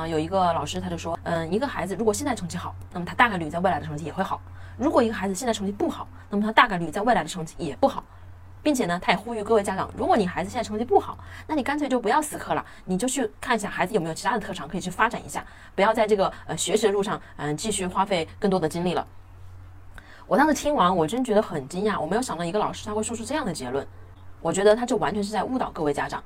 啊，有一个老师他就说，嗯，一个孩子如果现在成绩好，那么他大概率在未来的成绩也会好；如果一个孩子现在成绩不好，那么他大概率在未来的成绩也不好。并且呢，他也呼吁各位家长，如果你孩子现在成绩不好，那你干脆就不要死磕了，你就去看一下孩子有没有其他的特长可以去发展一下，不要在这个呃学习的路上，嗯，继续花费更多的精力了。我当时听完，我真觉得很惊讶，我没有想到一个老师他会说出这样的结论，我觉得他这完全是在误导各位家长。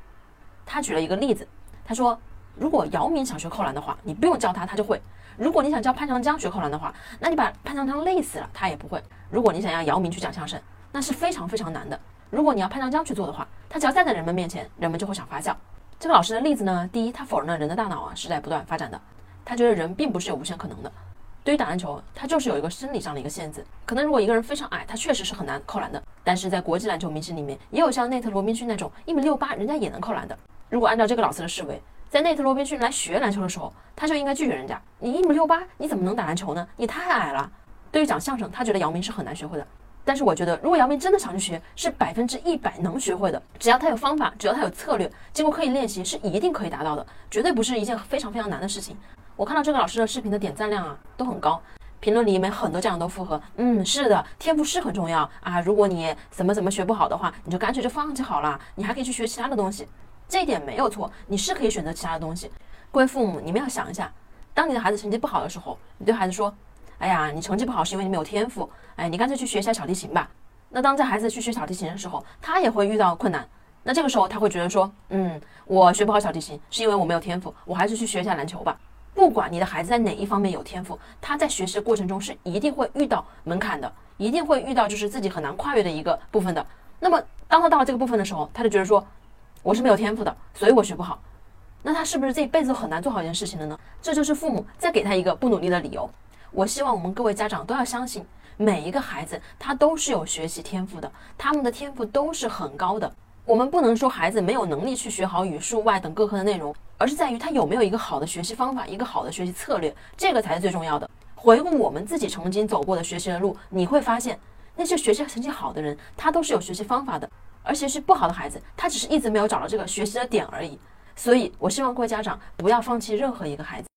他举了一个例子，他说。如果姚明想学扣篮的话，你不用教他，他就会；如果你想教潘长江学扣篮的话，那你把潘长江累死了，他也不会。如果你想让姚明去讲相声，那是非常非常难的。如果你要潘长江去做的话，他只要站在人们面前，人们就会想发笑。这个老师的例子呢，第一，他否认了人的大脑啊是在不断发展的，他觉得人并不是有无限可能的。对于打篮球，他就是有一个生理上的一个限制。可能如果一个人非常矮，他确实是很难扣篮的。但是在国际篮球明星里面，也有像内特罗宾逊那种一米六八，人家也能扣篮的。如果按照这个老师的思维，在内特罗宾逊来学篮球的时候，他就应该拒绝人家。你一米六八，你怎么能打篮球呢？你太矮了。对于讲相声，他觉得姚明是很难学会的。但是我觉得，如果姚明真的想去学，是百分之一百能学会的。只要他有方法，只要他有策略，经过刻意练习，是一定可以达到的，绝对不是一件非常非常难的事情。我看到这个老师的视频的点赞量啊，都很高，评论里面很多家长都附和，嗯，是的，天赋是很重要啊。如果你怎么怎么学不好的话，你就干脆就放弃好了，你还可以去学其他的东西。这一点没有错，你是可以选择其他的东西。各位父母，你们要想一下，当你的孩子成绩不好的时候，你对孩子说：“哎呀，你成绩不好是因为你没有天赋，哎，你干脆去学一下小提琴吧。”那当这孩子去学小提琴的时候，他也会遇到困难。那这个时候他会觉得说：“嗯，我学不好小提琴是因为我没有天赋，我还是去学一下篮球吧。”不管你的孩子在哪一方面有天赋，他在学习的过程中是一定会遇到门槛的，一定会遇到就是自己很难跨越的一个部分的。那么当他到了这个部分的时候，他就觉得说。我是没有天赋的，所以我学不好。那他是不是这一辈子都很难做好一件事情的呢？这就是父母再给他一个不努力的理由。我希望我们各位家长都要相信，每一个孩子他都是有学习天赋的，他们的天赋都是很高的。我们不能说孩子没有能力去学好语数外等各科的内容，而是在于他有没有一个好的学习方法，一个好的学习策略，这个才是最重要的。回顾我们自己曾经走过的学习的路，你会发现，那些学习成绩好的人，他都是有学习方法的。而且是不好的孩子，他只是一直没有找到这个学习的点而已。所以，我希望各位家长不要放弃任何一个孩子。